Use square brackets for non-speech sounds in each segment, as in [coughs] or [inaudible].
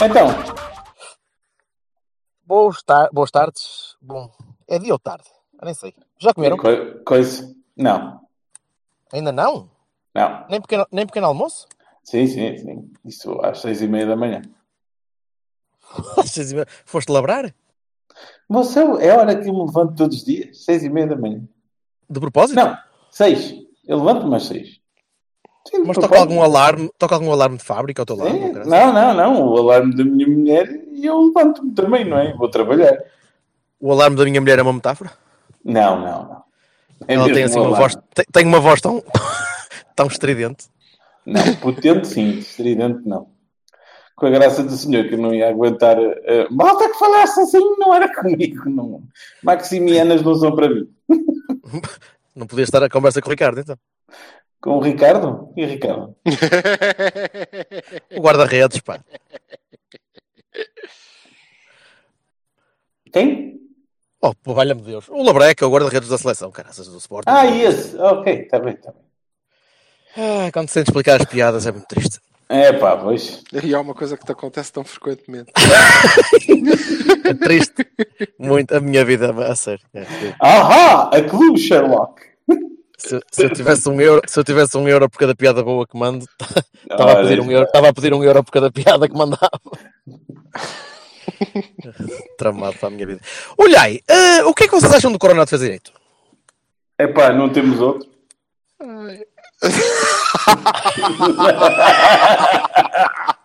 Então, boas, tar boas tardes. Bom, é dia ou tarde? Eu nem sei. Já comeram? Co coisa. Não. Ainda não? Não. Nem pequeno, nem pequeno almoço? Sim, sim, sim. Isso às seis e meia da manhã. [laughs] Foste labrar? Você é a hora que eu me levanto todos os dias, seis e meia da manhã. De propósito? Não, seis. Eu levanto-me às seis. Sim, Mas toca algum alarme, toca algum alarme de fábrica ao teu lado? Não, não, não. O alarme da minha mulher e eu levanto-me também, não é? Vou trabalhar. O alarme da minha mulher é uma metáfora? Não, não, não. É Ela tem assim uma voz, tem, tem, uma voz tão, [laughs] tão estridente. Não, potente sim, estridente não. Com a graça do senhor que eu não ia aguentar. Uh, malta que falasse assim não era [laughs] comigo, não. Maximianas não são para mim. [laughs] Não podia estar a conversa com o Ricardo, então. Com o Ricardo? E o Ricardo? [laughs] o guarda-redes, pá. Quem? Oh, valha-me Deus. O Labreca, o guarda-redes da seleção, caraças do Sport. Ah, esse. Ok, está bem, está bem. Ah, quando se sente explicar as piadas é muito triste. É pá, pois. E há uma coisa que te acontece tão frequentemente. [laughs] é triste. Muito a minha vida a sério. É, Ahá! A clube Sherlock. Se, se, eu tivesse um euro, se eu tivesse um euro por cada piada boa que mando, [laughs] estava a pedir um euro, a pedir um euro por cada piada que mandava. [laughs] Tramado para a minha vida. Olhai, uh, o que é que vocês acham do Coronado fez direito? É pá, não temos outro.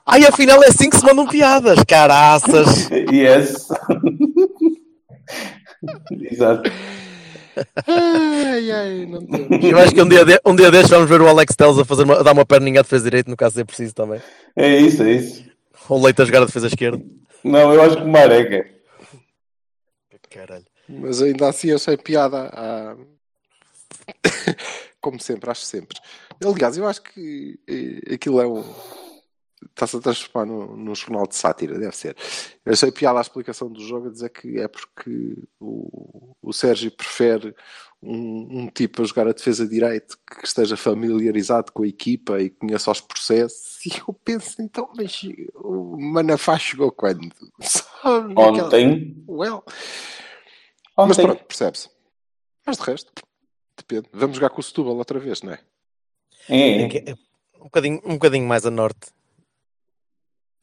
Ai, afinal é assim que se mandam piadas, caraças. [laughs] Yes. Exato. Ai, ai, não Eu acho que um dia, de, um dia destes vamos ver o Alex Telles a, fazer uma, a dar uma perninha de defesa direito, no caso é preciso também. É isso, é isso. Ou o Leite a jogar a defesa esquerda. Não, eu acho que o Mareca. Caralho. Mas ainda assim eu sei piada. A... [coughs] Como sempre, acho sempre. Aliás, eu acho que aquilo é um. Está-se a transformar num, num jornal de sátira, deve ser. Eu sei piada a explicação do jogo a dizer que é porque o, o Sérgio prefere um, um, tipo a jogar a defesa direito que esteja familiarizado com a equipa e conheça os processos. E eu penso, então, mas o Manafá chegou quando? [laughs] Ontem. Well. Ontem. Mas pronto, percebe-se. Mas de resto, depende. Vamos jogar com o Setúbal outra vez, não é? É. é um, bocadinho, um bocadinho mais a norte.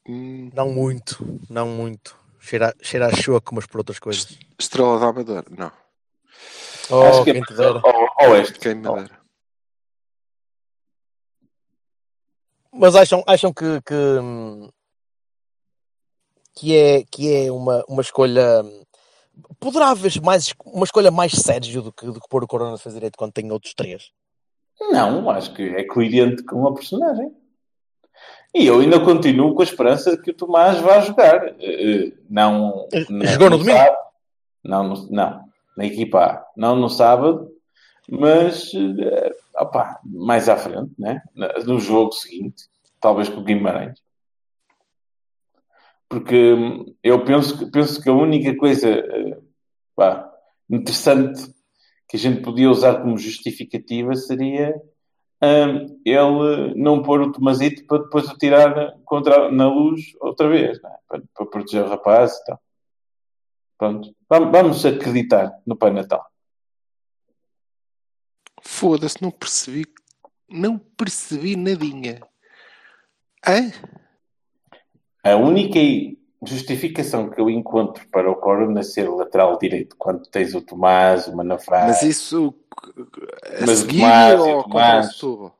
Hum. Não muito, não muito. Cheira, cheira a choco, mas por outras coisas. Estrela da Amadora, não. Oh, Acho que quem é. Oeste. Quem me dera. Mas acham, acham que, que, que é, que é uma, uma escolha. Poderá haver mais, uma escolha mais Sérgio do que, do que pôr o Corona a fazer direito quando tem outros três? Não, acho que é coerente com a personagem. E eu ainda continuo com a esperança de que o Tomás vá jogar. Uh, não, não, Jogou no domingo? Sábado, não, no, não, na equipa A. Não no sábado, mas opa, mais à frente, né? no jogo seguinte, talvez com o Guimarães. Porque hum, eu penso, penso que a única coisa pá, interessante que a gente podia usar como justificativa seria um, ele não pôr o Tomazito para depois o tirar contra, na luz outra vez, é? para, para, proteger o rapaz e tal. Pronto, vamos, vamos acreditar no Pai Natal. Foda-se, não percebi. Não percebi nadinha. Hã? A única justificação que eu encontro para o Corona ser lateral direito quando tens o Tomás, o Manafrás. Mas isso a Mas seguir Tomás, ou Tomás. contra o Setúbal?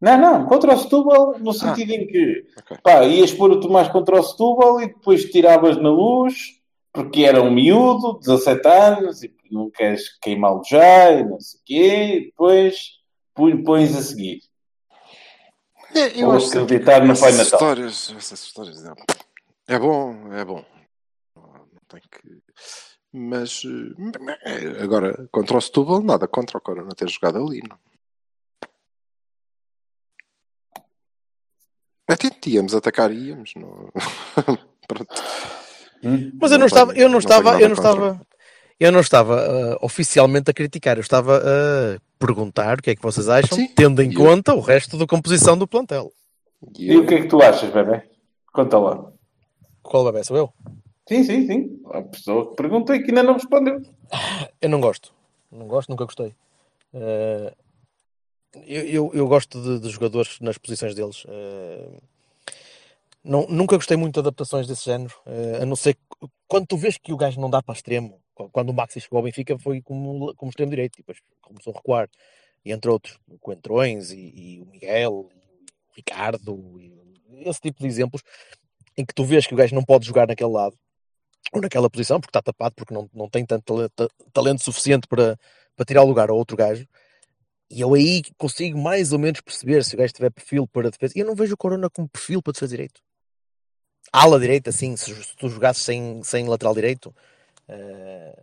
Não, não, contra o Setúbal, no sentido em que ok. pá, ias pôr o Tomás contra o Setúbal e depois tiravas na luz, porque era um miúdo, 17 anos, e não queres queimá-lo já, e não sei o quê, e depois põe- pões a seguir. É, eu Ou acho que acreditar no Pai Natal. histórias, essas histórias é, é bom, é bom. Não tem que. Mas eh, agora, contra o Setúbal, nada contra o Corona ter jogado ali. Não. Até íamos atacar, íamos. Não... [laughs] Hum? Mas eu não Não estava, eu não não estava, eu não contra. estava, eu não estava ah, oficialmente a criticar, eu estava a perguntar o que é que vocês acham, Sim. tendo em E eu- conta o resto da composição do plantel. E E eu- o que é que tu achas, bebê? Conta lá. Qual bebê sou eu? Sim, sim, sim. A pessoa que perguntou e que ainda não respondeu. Eu não gosto, não gosto, nunca gostei. Ah, eu, eu, eu gosto de, de jogadores nas posições deles. Ah, não, nunca gostei muito de adaptações desse género, ah, a não ser que- quando tu vês que o gajo não dá para extremo. Quando o Maxi chegou ao Benfica foi como, como extremo direito, e depois começou a recuar. E entre outros, o Coentrões e, e o Miguel, e o Ricardo, e esse tipo de exemplos em que tu vês que o gajo não pode jogar naquele lado ou naquela posição porque está tapado, porque não, não tem tanto talento, suficiente para, para tirar o lugar a outro gajo. E eu aí consigo mais ou menos perceber se o gajo tiver perfil para defesa. E eu não vejo o Corona como perfil para defesa direito. Ala direita, sim, se, se tu jogasses sem, sem lateral direito, eh,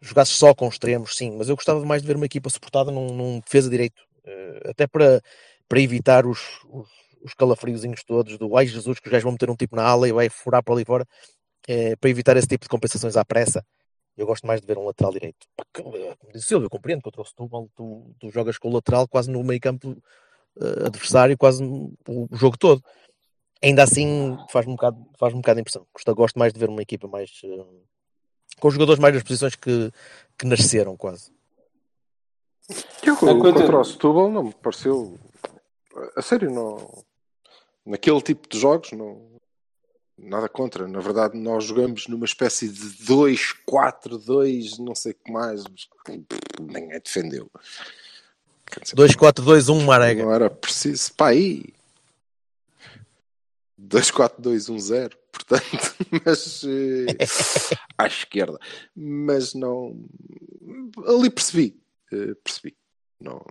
jogasses só com extremos, sim, mas eu gostava mais de ver uma equipa suportada num, num defesa direito, eh, até para, para evitar os, os, os calafriozinhos todos do ai Jesus, que os gajos vão meter um tipo na ala e vai furar para ali fora, eh, para evitar esse tipo de compensações à pressa. Eu gosto mais de ver um lateral direito. Eh, Como disse o Silvio, eu compreendo que eu trouxe tu, tu, tu jogas com o lateral quase no meio campo eh, adversário, quase o jogo todo. Ainda assim faz-me um bocado, faz um bocado de impressão. Gosto, gosto mais de ver uma equipa mais eh, com jogadores mais nas posições que, que nasceram quase. Eu, contra o Setúbal não me pareceu. A sério, não. Naquele tipo de jogos, não. Nada contra. Na verdade, nós jogamos numa espécie de 2-4-2, não sei o que mais. mas Ninguém defendeu. Quer dizer, 2-4-2-1 Marega. Não era preciso. Pá, aí. 2-4-2-1-0, portanto, [laughs] mas eh, à esquerda. Mas não. Ali percebi. eh, percebi. Não,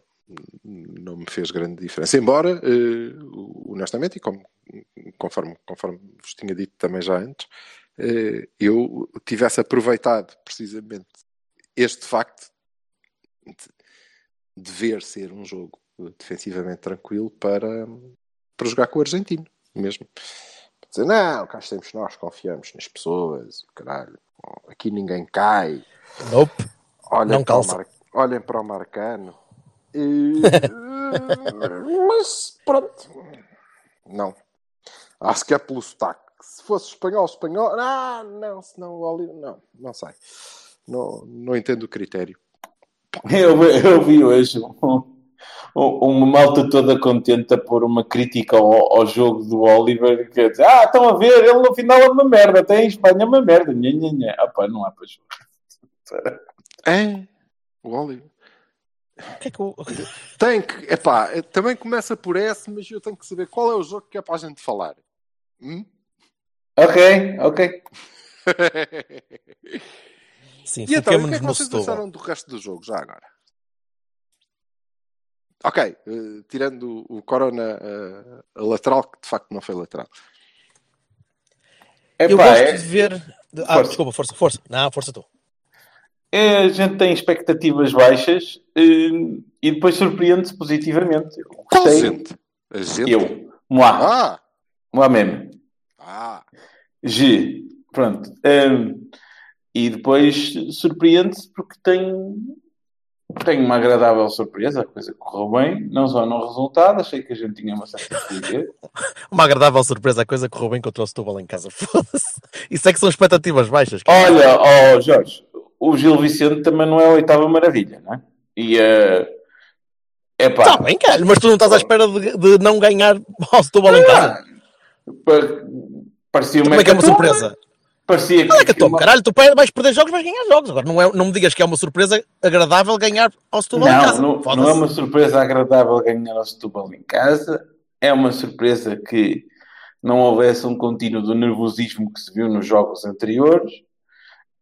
não me fez grande diferença. Embora, eh, honestamente, e como, conforme, conforme vos tinha dito também já antes, eh, eu tivesse aproveitado precisamente este facto de, de ver ser um jogo defensivamente tranquilo para, para jogar com o argentino mesmo. Para dizer, não, cá estamos nós, confiamos nas pessoas, caralho, aqui ninguém cai. Nope. Olhem, Não calça. Mar... Olhem para o Marcano. E... [laughs] Mas pronto. Não. Acho que é pelo sotaque. Se fosse espanhol, espanhol. Ah, não, senão o Oliver. Não, não sei. Não, não entendo o critério. Eu, eu vi hoje um- um- uma malta toda contente a pôr uma crítica ao, ao jogo do Oliver que é dizer, ah, estão a ver, ele no final é uma merda, até em Espanha é uma merda. Nha, nha, nha. Ah, pá, não há para jogo. É, o Oliver. Que é que eu- Tem que. Epá, também começa por S, mas eu tenho que saber qual é o jogo que é para a gente falar. Hum? Ok, ok. [laughs] Sim, E então, o que é que vocês Setúbal. acharam do resto do jogo, já agora? Ok, eh, tirando o Corona eh, a lateral, que de facto não foi lateral. Eu Epá, gosto é- de ver. Ah, Força. desculpa, força, força. Não, força tu. É, a gente tem expectativas baixas eh, e depois surpreende-se positivamente. Eu Qual gostei. gente? A gente? Eu. Moi. Ah! Moi mesmo. Ah! G. Pronto. Hum, e depois surpreende-se porque tem, tem uma agradável surpresa. A coisa correu bem, não só no resultado, achei que a gente tinha uma certa. [laughs] Uma agradável surpresa, a coisa correu bem contra o Setúbal em casa. [laughs] Foda-se. Isso é que são expectativas baixas. cara. Olha, ó Jorge, o Gil Vicente também não é a oitava maravilha, não é? E é epá, Está Tá bem, cara, mas tu não estás à espera de, de não ganhar [laughs] ao Setúbal em casa. pa- parecia uma Como é que é uma surpresa? Parecia Não é que que eu tô, caralho, tu vais perder jogos, vais ganhar jogos. Agora não, é, não me digas que é uma surpresa agradável ganhar ao Setúbal em Não, casa. não, não é uma surpresa agradável ganhar ao Setúbal em casa. É uma surpresa que não houvesse um contínuo do nervosismo que se viu nos jogos anteriores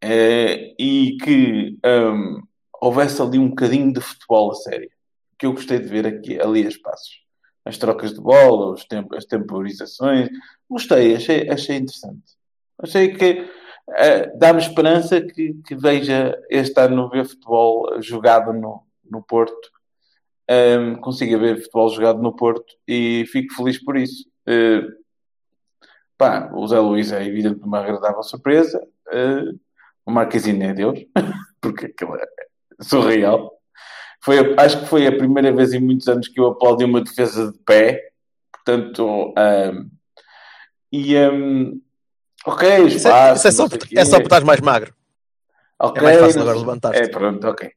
eh, e que hum, houvesse ali um bocadinho de futebol a sério. que eu gostei de ver aqui, ali a espaços. As trocas de bola, os temp as temporizações. Gostei, achei, achei interessante. Achei que uh, dá-me esperança que, que veja este ano ver futebol jogado no, no Porto. Um, consiga ver futebol jogado no Porto e fico feliz por isso. Uh, pá, o Zé Luís é evidente uma agradável surpresa. Uh, o Marquezinho é Deus, [laughs] porque aquilo é surreal. Foi, acho que foi a primeira vez em muitos anos que eu aplaudi uma defesa de pé. Portanto, um, e um, ok, Isso é, isso é só, porque, é só estás mais magro. Ok, É mais fácil agora levantar-te. É, pronto, ok.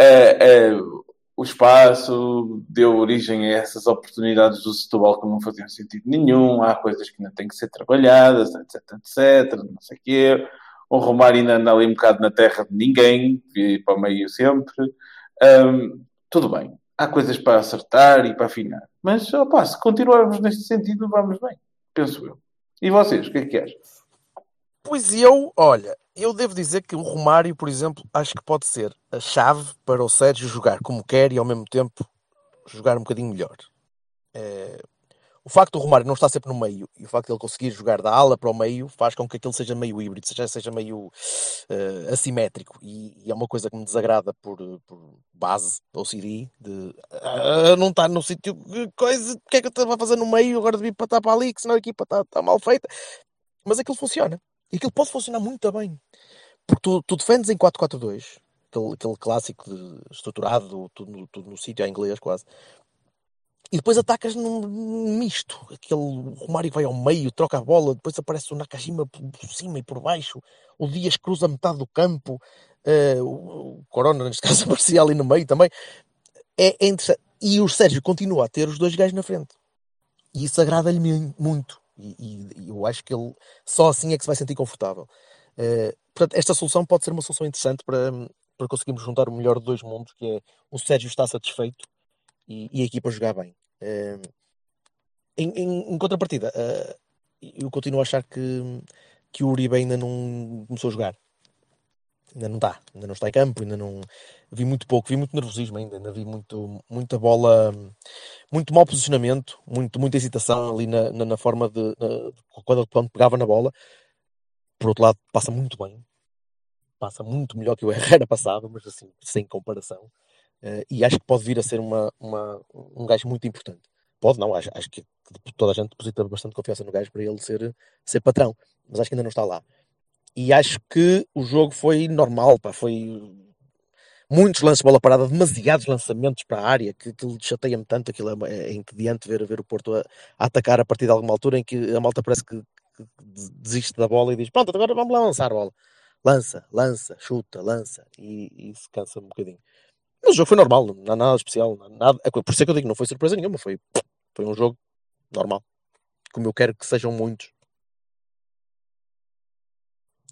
Uh, uh, o espaço deu origem a essas oportunidades do Setúbal que não faziam sentido nenhum. Há coisas que ainda têm que ser trabalhadas, etc, etc, não sei o quê. O Romário ainda anda ali um bocado na terra de ninguém, e para o meio sempre. Um, tudo bem. Há coisas para acertar e para afinar. Mas, opá, se continuarmos neste sentido, vamos bem. Penso eu. E vocês, o que é que acham? Pois eu, olha, eu devo dizer que o Romário, por exemplo, acho que pode ser a chave para o Sérgio jogar como quer e ao mesmo tempo jogar um bocadinho melhor. É, o facto do Romário não estar sempre no meio e o facto de ele conseguir jogar da ala para o meio faz com que aquilo seja meio híbrido, seja, seja meio uh, assimétrico e, e, é uma coisa que me desagrada por, por base, ou CD, de uh, não estar no sítio, coisa, o que é que eu estava a fazer no meio, agora devia estar para ali, que senão a equipa está, está mal feita. Mas aquilo funciona. E aquilo pode funcionar muito bem. Porque tu, tu defendes em 4-4-2, aquele, aquele clássico de, estruturado, tudo, tudo no sítio em inglês quase. E depois atacas num misto. Aquele Romário vai ao meio, troca a bola, depois aparece o Nakajima por cima e por baixo. O Dias cruza metade do campo. Uh, o Corona, neste [laughs] caso, aparecia ali no meio também. É, é interessante. E o Sérgio continua a ter os dois gajos na frente. E isso agrada-lhe muito. E, e, eu acho que ele só assim é que se vai sentir confortável. Uh, portanto, esta solução pode ser uma solução interessante para, para conseguirmos juntar o melhor de dois mundos, que é o Sérgio está satisfeito e, e a equipa jogar bem. Uh, em, em, em, contrapartida, uh, eu continuo a achar que, que o Uribe ainda não começou a jogar. Ainda não está, ainda não está em campo, ainda não vi muito pouco, vi muito nervosismo ainda, ainda vi muito, muita bola, muito mau posicionamento, muito, muita hesitação ali na, na, na forma de, na, quando, quando pegava na bola. Por outro lado, passa muito bem, passa muito melhor que o Herrera [laughs] passava, mas assim, sem comparação. Uh, e acho que pode vir a ser uma, uma, um gajo muito importante. Pode não, acho, acho que toda a gente deposita bastante confiança no gajo para ele ser, ser patrão, mas acho que ainda não está lá. E acho que o jogo foi normal, pá, foi muitos lances de bola parada, demasiados lançamentos para a área, que aquilo chateia-me tanto, aquilo é, é entediante ver, ver o Porto a, a, atacar a partir de alguma altura em que a malta parece que, que desiste da bola e diz, pronto, agora vamos lá lançar a bola. Lança, lança, chuta, lança, e, e se cansa um bocadinho. Mas o jogo foi normal, não há nada especial. Nada, é por isso é que eu digo, não foi surpresa nenhuma, foi, foi um jogo normal. Como eu quero que sejam muitos.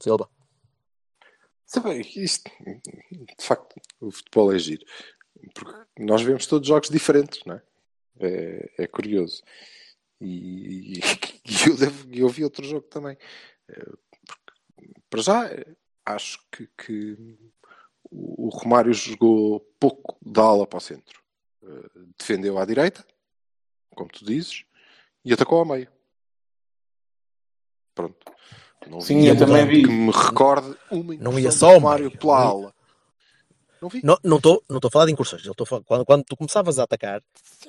Silva. Sabe, isto, de facto, o futebol é giro. Porque nós vemos todos jogos diferentes, não é? É, é curioso. E, e, [laughs] eu, devo, eu vi outro jogo também. Porque, para já, acho que, que o Romário jogou pouco da ala para o centro. Uh, defendeu à direita, como tu dizes, e atacou ao meio. Pronto. Não Sim, eu também vi. Que me recorde uma Não ia só Romário meio. pela ala. Não vi. Não estou não a falar de incursões. Eu falar, quando, quando tu começavas a atacar,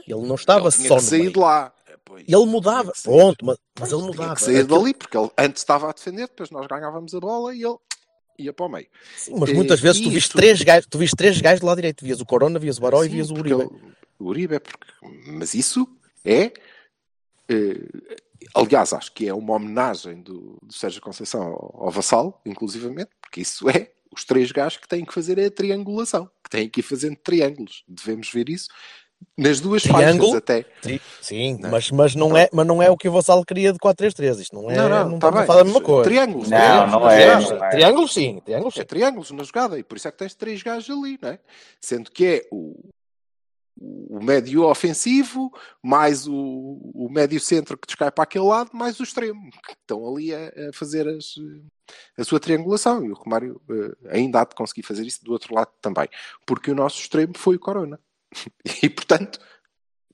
ele não estava ele só no sair meio. de lá. Pois, ele mudava. Pronto, mas, mas ele mudava. Tinha que sair dali, porque ele antes estava a defender, depois nós ganhávamos a bola e ele ia para o meio. Sim, mas muitas vezes tu viste, três gajos, tu viste três gajos do lado direito. Vias o Corona, vias o Baró e vias o Uribe. Ele, o Uribe é porque... Mas isso é... Uh, aliás, acho que é uma homenagem do, do Sérgio Conceição ao, ao Vassal, inclusivamente, porque isso é os três gajos que têm que fazer a triangulação, que têm que ir fazendo triângulos. Devemos ver isso nas duas Triângulo, faixas até. Tri, sim, não. Mas, mas, não é, mas não é o que o Vassal queria de 4-3-3. Isto não é. Não, não, não tá a falar a mesma coisa. Triângulos. Não, triângulos não é, jogada. não é. Triângulos sim, triângulos sim. É triângulos na jogada, e por isso é que tens três gajos ali, não é? Sendo que é o, o médio ofensivo, mais o, o médio centro que descai para aquele lado, mais o extremo, que estão ali a, a fazer as, a sua triangulação. E o Romário uh, ainda há de conseguir fazer isso do outro lado também. Porque o nosso extremo foi o Corona. [laughs] E, portanto,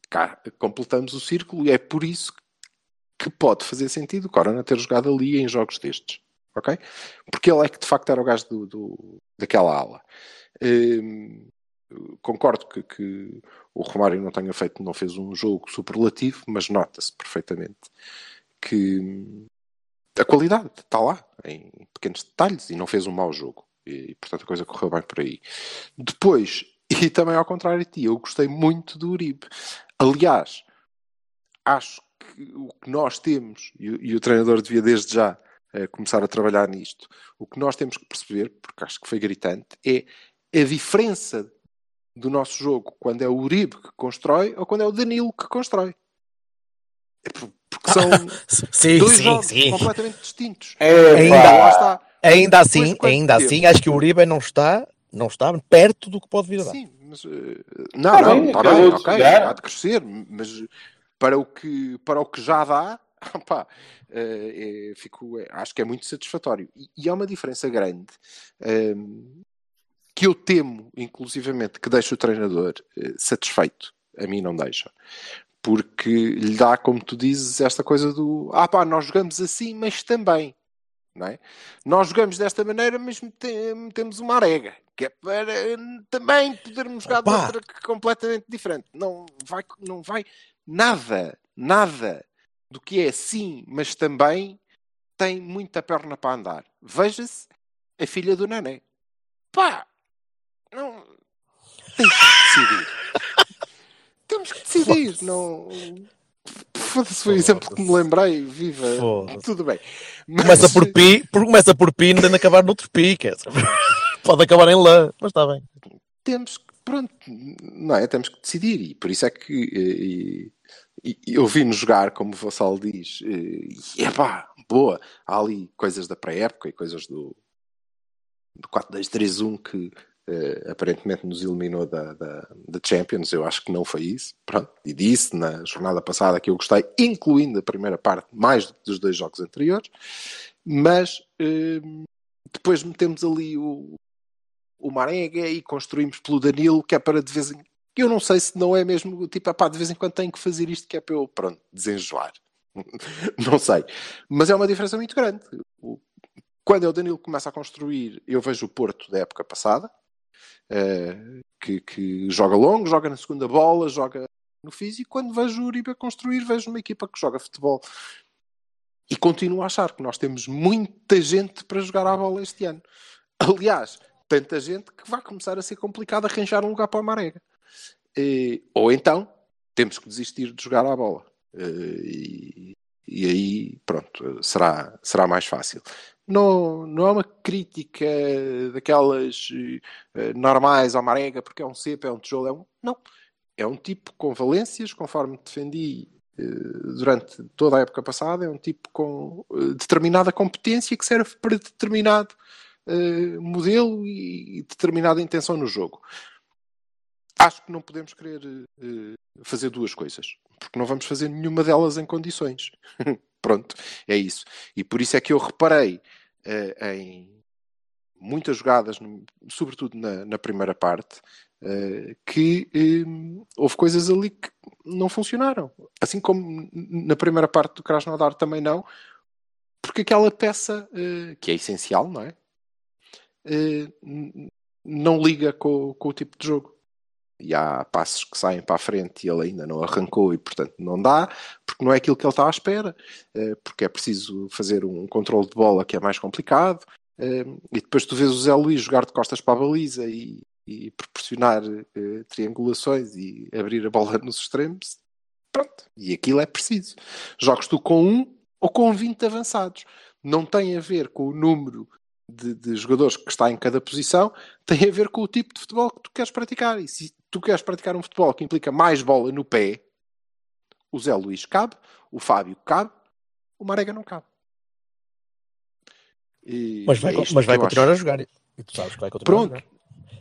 cá completamos o círculo e é por isso que pode fazer sentido o Corona ter jogado ali em jogos destes. Ok? Porque ele é que de facto era o gajo do, do- daquela ala. Hum, concordo que, que o Romário não tenha feito, não fez um jogo superlativo, mas nota-se perfeitamente que hum, a qualidade está lá, em pequenos detalhes, e não fez um mau jogo. E, portanto, a coisa correu bem por aí. Depois, e também ao contrário de ti, eu gostei muito do Uribe. Aliás, acho que o que nós temos, e, o- e o treinador devia desde já eh, começar a trabalhar nisto, o que nós temos que perceber, porque acho que foi gritante, é a diferença do nosso jogo quando é o Uribe que constrói ou quando é o Danilo que constrói. É por- porque são [laughs] Sim, dois sim, jogos sim. completamente distintos. É, Ainda- está. Ainda assim, ainda assim, acho que o Uribe não está, não está perto do que pode vir a dar. Sim, mas eh, não, não, bem, está bem, ok, há de crescer, mas para o que, para o que já dá, [laughs] eh, é, fico, é, acho que é muito satisfatório. E, e há uma diferença grande ehm, que eu temo, inclusivamente, que deixe o treinador satisfeito. A mim não deixa. Porque lhe dá, como tu dizes, esta coisa do ah pá, nós jogamos assim, mas também. Não é? Nós jogamos desta maneira, mas metemos uma arega, que é para eh, também podermos jogar de Pá. outra completamente diferente. Não vai, não vai nada, nada do que é assim, mas também tem muita perna para andar. Veja-se a filha do Nané. Pá, não tem que decidir. Temos que decidir, não. Foda-se, foi o exemplo que me lembrei, viva. Tudo bem. Mas- Começa por pi, começa por pi, ainda acabar noutro pi, quer [laughs] pode acabar em lã, mas está bem. temos que, pronto, não é? Temos que decidir e por isso é que e, e- e eu vi-nos jogar, como o Vassal diz, e é pá, boa. Há ali coisas da pré-época e coisas do, do 4-2-3-1 que eh, aparentemente nos eliminou da, da, da Champions. Eu acho que não foi isso. Pronto, e disse na jornada passada que eu gostei, incluindo a primeira parte, mais do que dos dois jogos anteriores. Mas eh, depois metemos ali o, o Marega e construímos pelo Danilo, que é para de vez em eu não sei se não é mesmo tipo, "Epá, de vez em quando tenho que fazer isto que é para eu, pronto, desenjoar. [laughs] não sei. Mas é uma diferença muito grande. Quando é o Danilo começa a construir, eu vejo o Porto da época passada, eh, que, que joga longo, joga na segunda bola, joga no físico. Quando vejo o Uribe a construir, vejo uma equipa que joga futebol. E continuo a achar que nós temos muita gente para jogar à bola este ano. Aliás, tanta gente que vai começar a ser complicado arranjar um lugar para a Marega. Eh, ou então, temos que desistir de jogar à bola. Eh, e, e aí, pronto, será, será mais fácil. Não, não é uma crítica daquelas eh, normais ao Marega, porque é um cepo, é um tijolo, é um... Não. É um tipo com valências, conforme defendi eh, durante toda a época passada, é um tipo com eh, determinada competência que serve para determinado modelo e determinada intenção no jogo. Acho que não podemos querer fazer duas coisas, porque não vamos fazer nenhuma delas em condições. [laughs] Pronto, é isso. E por isso é que eu reparei eh, em muitas jogadas, sobretudo na, na primeira parte, eh, que eh, houve coisas ali que não funcionaram. Assim como na primeira parte do Krasnodar também não, porque aquela peça, eh, que é essencial, não é? Não liga com, com o tipo de jogo. E há passos que saem para a frente e ele ainda não arrancou e, portanto, não dá, porque não é aquilo que ele está à espera, eh, porque é preciso fazer um controle de bola que é mais complicado. eh, E depois tu vês o Zé Luís jogar de costas para a baliza e, e proporcionar eh, triangulações e abrir a bola nos extremos. Pronto. E aquilo é preciso. Jogas tu com um ou com 20 avançados. Não tem a ver com o número de, de jogadores que está em cada posição, tem a ver com o tipo de futebol que tu queres praticar. E se tu queres praticar um futebol que implica mais bola no pé, o Zé Luís cabe, o Fábio cabe, o Marega não cabe. E- Mas vai, é mas vai continuar acho. a jogar. E tu sabes que vai continuar Pronto. a jogar.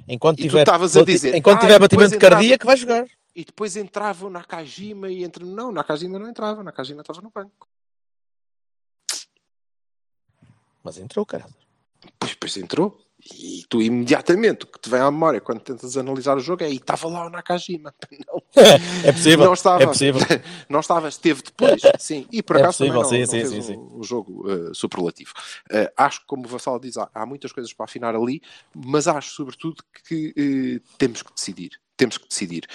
Enquanto E tiver, a dizer, enquanto "Ah, tiver batimento entrava- cardíaco, vai jogar. E depois entrava o Nakajima e entre. Não, o Nakajima não entrava, Nakajima estava no banco. Mas entrou, cara. Pois, pois entrou. E tu imediatamente o que te vem à memória quando tentas analisar o jogo é e estava lá o Nakajima. [laughs] Não, É possível, não estava, é possível. [laughs] não estava, esteve depois, sim, e por É acaso também possível, não, sim, não sim, fez sim, um, um jogo eh, superlativo. Eh, acho que, como o Vassal diz, há, há muitas coisas para afinar ali, mas acho sobretudo que eh, temos que decidir. Temos que decidir.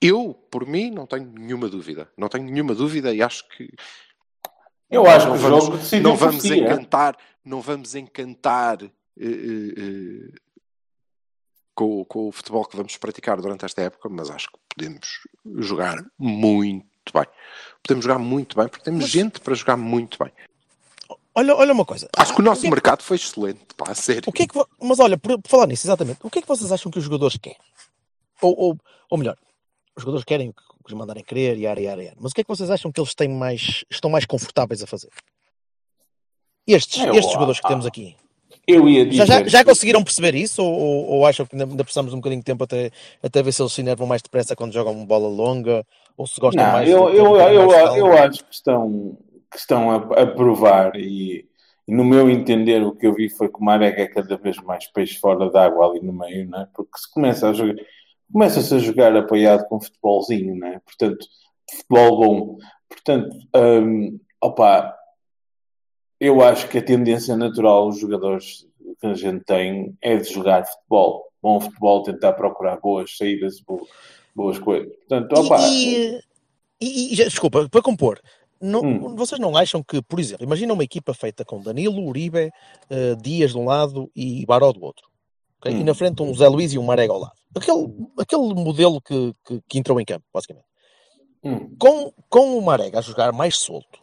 Eu, por mim, não tenho nenhuma dúvida. Não tenho nenhuma dúvida e acho que Eu acho não que o vamos, jogo decidiu não vamos si, é? encantar, não vamos encantar eh, com, com o futebol que vamos praticar durante esta época, mas acho que podemos jogar muito bem. Podemos jogar muito bem, porque temos gente para jogar muito bem. Olha, olha uma coisa. Acho que o nosso que é que- mercado foi excelente, pá, a sério. O que é que Mas olha, por, por falar nisso, exatamente, o que é que vocês acham que os jogadores querem? Ou, ou, ou melhor, os jogadores querem o que o lhes mandarem querer, e ar, e ar, e ar. Mas o que é que vocês acham que eles têm mais, estão mais confortáveis a fazer? Estes, Eu- estes jogadores que temos aqui. Eu ia dizer. Já, já, já conseguiram perceber isso? Ou, ou, ou acham que ainda, ainda precisamos de um bocadinho de tempo até, até ver se eles se enervam mais depressa quando jogam bola longa? Ou se gostam Não, mais eu, de um eu, eu, mais calma? eu acho que estão, que estão a, a provar e, e no meu entender o que eu vi foi que o Marega é cada vez mais peixe fora d'água ali no meio, não é? Porque se começa a jogar, começa-se a jogar apoiado com futebolzinho, não é? Portanto, futebol bom. Portanto, hum, opa, eu acho que a tendência natural dos jogadores que a gente tem é de jogar futebol. Bom futebol, tentar procurar boas saídas, bo- boas coisas. Portanto, opa, E, e- e- desculpa, para compor, não- Hum. vocês não acham que, por exemplo, imagina uma equipa feita com Danilo, Uribe, eh, Dias de um lado e Baró do outro, ok? e Hum. na frente um Zé Luís e um Marega ao lado. Aquele, aquele modelo que, que, que entrou em campo, basicamente. hum. Com, com o Marega a jogar mais solto,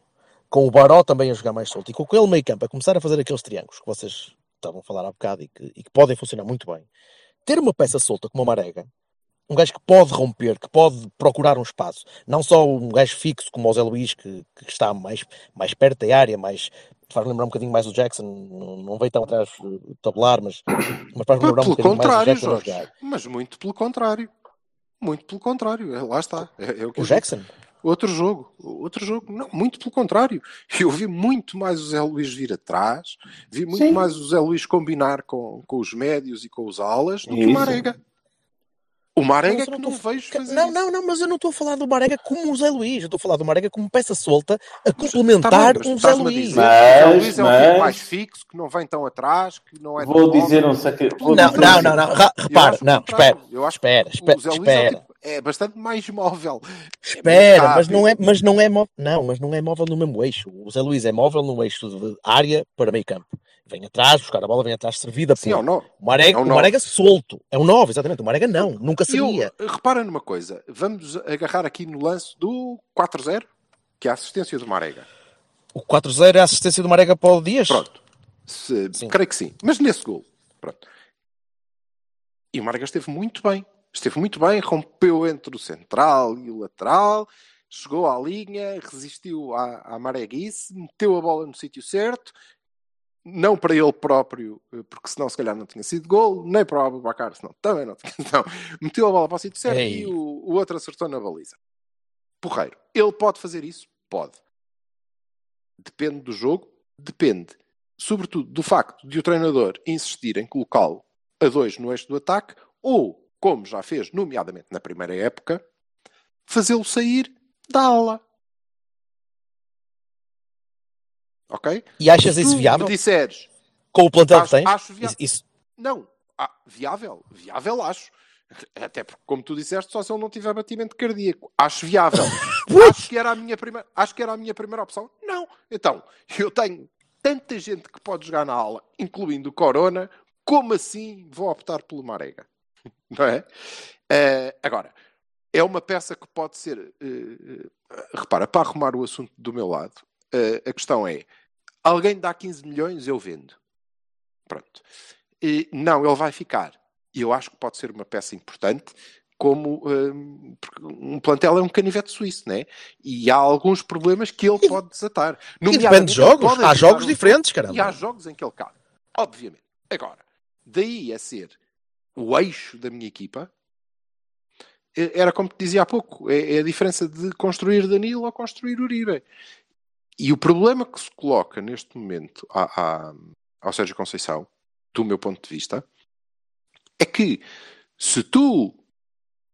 com o Baró também a jogar mais solto, e com aquele meio campo a começar a fazer aqueles triângulos que vocês estavam a falar há bocado e que, e que podem funcionar muito bem, ter uma peça solta como a Marega, um gajo que pode romper, que pode procurar um espaço, não só um gajo fixo como o Zé Luís, que, que está mais, mais perto da área, mais, faz lembrar um bocadinho mais o Jackson, não, não veio tão atrás eh, tabular, mas, mas faz lembrar um bocadinho mais o contrário, Jackson Jorge. Mas muito pelo contrário. Muito pelo contrário. É, Lá está. É, é o que O Jackson? digo. Outro jogo. Outro jogo. Não, muito pelo contrário. Eu vi muito mais o Zé Luís vir atrás. Vi muito Sim. mais o Zé Luís combinar com, com os médios e com os alas do que o Isso. Marega. O Marega é eu que não não tô- vejo fazer Não, isso. não, não, mas eu não estou a falar do Marega como o Zé Luís, eu estou a falar do Marega como peça solta a Tá complementar bem, mas um Zé Luís. dizer Mas- o Zé Luís é um tipo mas- mais fixo, que não vem tão atrás, que não é Vou tão dizer um vou Não, não, não, não, repara, não, espera, Eu acho espera, que espera, o Zé Luís é, um espera. tipo- é bastante mais móvel. É Espera, mas não é, mas não é móvel, não, mas não é móvel no mesmo eixo. O Zé Luís é móvel no eixo de área para meio campo. Vem atrás, buscar a bola, vem atrás, servida Sim, por. ou não. O Marega, É um o. Marega solto. É um 9, exatamente. O Marega não, nunca Eu, seria. repara numa coisa, vamos agarrar aqui no lance do 4-0, que é a assistência do Marega. O 4-0 é a assistência do Marega para o Dias? Pronto. Se- Sim. creio que sim. Mas nesse gol. Pronto. E o Marega esteve muito bem. Esteve muito bem, rompeu entre o central e o lateral, chegou à linha, resistiu à, à mareguice, meteu a bola no sítio certo, não para ele próprio, eh, porque senão se calhar não tinha sido gol, nem para o Abubacar, senão também não tinha. [laughs] Não. Meteu a bola para o sítio certo Ei. e o, o outro acertou na baliza. Porreiro. Ele pode fazer isso? Pode. Depende do jogo? Depende. Sobretudo do facto de o treinador insistir em colocá-lo a dois no eixo do ataque ou, como já fez, nomeadamente na primeira época, fazê-lo sair da ala. Ok? E achas isso viável? disseres, Com o plantel acho- que tens? acho viável. Isso- não, ah, viável, viável acho. Até porque, como tu disseste, só se ele não tiver batimento cardíaco. Acho viável. [laughs] acho, que era a minha primeira, acho que era a minha primeira opção. Não. Então, eu tenho tanta gente que pode jogar na aula, incluindo o Corona, como assim vou optar pelo Marega? [laughs] Não é? Eh, agora, é uma peça que pode ser. eh, repara, para arrumar o assunto do meu lado, eh, a questão é: alguém dá 15 milhões, eu vendo. Pronto. E, não, ele vai ficar. E eu acho que pode ser uma peça importante, como hum, porque um plantel é um canivete suíço, né? E há alguns problemas que ele pode desatar. e depende de jogos. Há jogos um diferentes, caramba. E há jogos em que ele cabe. Obviamente. Agora, daí a ser o eixo da minha equipa, eh, era como te dizia há pouco, é, é a diferença de construir Danilo ou construir Uribe. E o problema que se coloca neste momento à- ao Sérgio Conceição do meu ponto de vista, é que se tu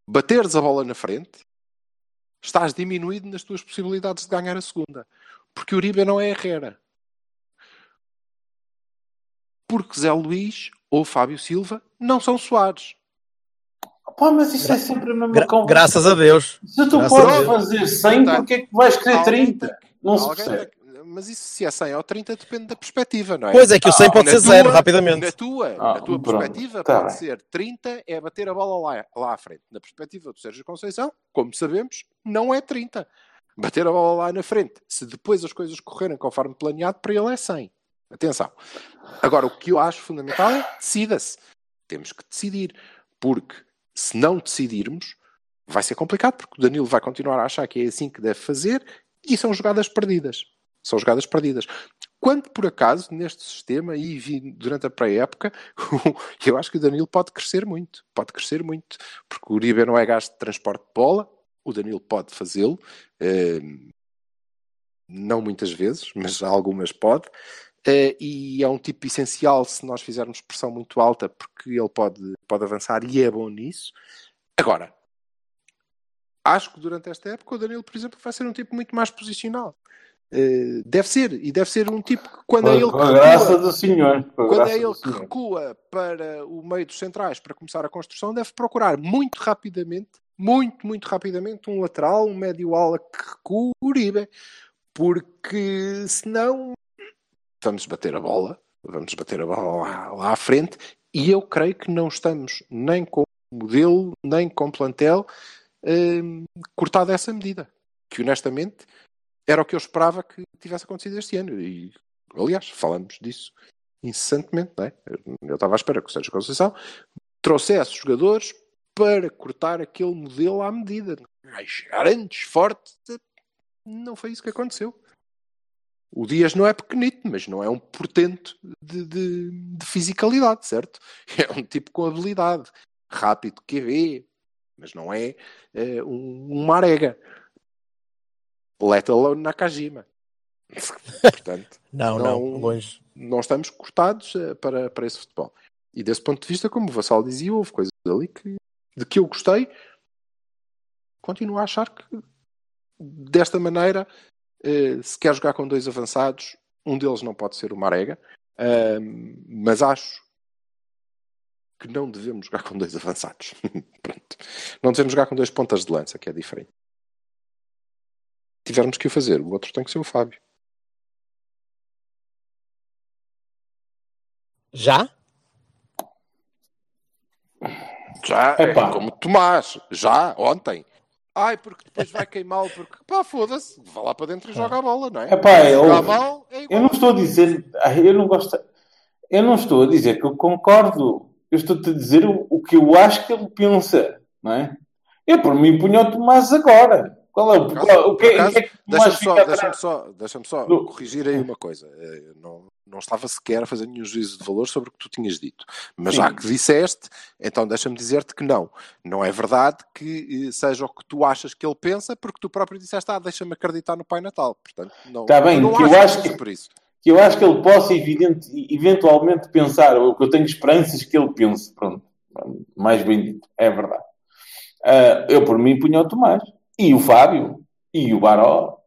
bateres a bola na frente, estás diminuído nas tuas possibilidades de ganhar a segunda. Porque Uribe não é Herrera. Porque Zé Luís ou Fábio Silva não são Soares. Pá, mas isso é sempre a mesma Gra- conversa. graças a Deus. Se tu Graças podes fazer 100, porque é que vais querer Alguém 30? tem- Não se percebe. Mas isso se é 100 ou 30 depende da perspectiva, não é? Pois é que o 100 Ah, pode ser zero, tua- rapidamente. Na tua, Ah, na tua pronto, perspectiva tá pode bem. ser 30 é bater a bola lá, lá à frente. Na perspectiva do Sérgio Conceição, como sabemos, não é 30. Bater a bola lá na frente. Se depois as coisas correrem conforme planeado, para ele é 100. Atenção. Agora, o que eu acho fundamental é decida-se. Temos que decidir. Porque se não decidirmos, vai ser complicado, porque o Danilo vai continuar a achar que é assim que deve fazer e são jogadas perdidas. São jogadas perdidas. Quando por acaso, neste sistema, e durante a pré-época, [laughs] eu acho que o Danilo pode crescer muito. Pode crescer muito. Porque o Uribe não é gasto de transporte de bola, o Danilo pode fazê-lo. eh, não muitas vezes, mas algumas pode. Eh, e é um tipo essencial se nós fizermos pressão muito alta, porque ele pode, pode avançar e é bom nisso. Agora, acho que durante esta época o Danilo, por exemplo, vai ser um tipo muito mais posicional. Eh, deve ser, e deve ser um tipo que quando é ele recua- senhor. Quando é ele que recua para o meio dos centrais para começar a construção, deve procurar muito rapidamente, muito, muito rapidamente, um lateral, um médio ala que recua o Uribe. Porque senão vamos bater a bola, vamos bater a bola lá, lá à frente, e eu creio que não estamos nem com modelo, nem com plantel hum, cortado a essa medida. Que honestamente era o que eu esperava que tivesse acontecido este ano. E, aliás, falamos disso incessantemente, não é? Eu estava à espera que o Sérgio Conceição trouxesse jogadores para cortar aquele modelo à medida. Mais grandes, fortes. Não foi isso que aconteceu. O Dias não é pequenito, mas não é um portento de, de, de fisicalidade, certo? [laughs] É um tipo com habilidade. Rápido, QB, mas não é eh, um, um marega. Let alone Nakajima. [laughs] Portanto, Não, não, Não- longe. não estamos cortados eh, para, para esse futebol. E desse ponto de vista, como o Vassal dizia, houve coisas ali que, de que eu gostei. Continuo a achar que desta maneira, se quer jogar com dois avançados, um deles não pode ser o Marega, mas acho que não devemos jogar com dois avançados. [laughs] Pronto. Não devemos jogar com dois pontas de lança, que é diferente. Se tivermos que o fazer, o outro tem que ser o Fábio. Já? Já, é Epá. como Tomás, já, ontem. Ai, porque depois vai queimá-lo, porque pá, foda-se, vá lá para dentro e joga a bola, não é? Epá, eu- mal, é. Eu não estou a dizer. Ai, Eu não gosto. Eu não estou a dizer que eu concordo. Eu estou-te a dizer o, o que eu acho que ele pensa, não é? Eu, por mim, punho o Tomás agora. Qual é o, acaso- qual- o que, por o que é que Deixa-me só, deixa só, deixa só Do- corrigir aí uma coisa. Eh, eu Não, não estava sequer a fazer nenhum juízo de valor sobre o que tu tinhas dito. Mas Sim. já que disseste, então deixa-me dizer-te que não. Não é verdade que eh, seja o que tu achas que ele pensa, porque tu próprio disseste, ah, deixa-me acreditar no Pai Natal. Portanto, não, Tá bem, não que eu acho que- por isso. Que eu acho que ele possa evidente, eventualmente pensar, ou que eu tenho esperanças que ele pense. Pronto. Mais bem dito. É verdade. Ah, eu, por mim, punho o Tomás. E o Fábio. E o Baró.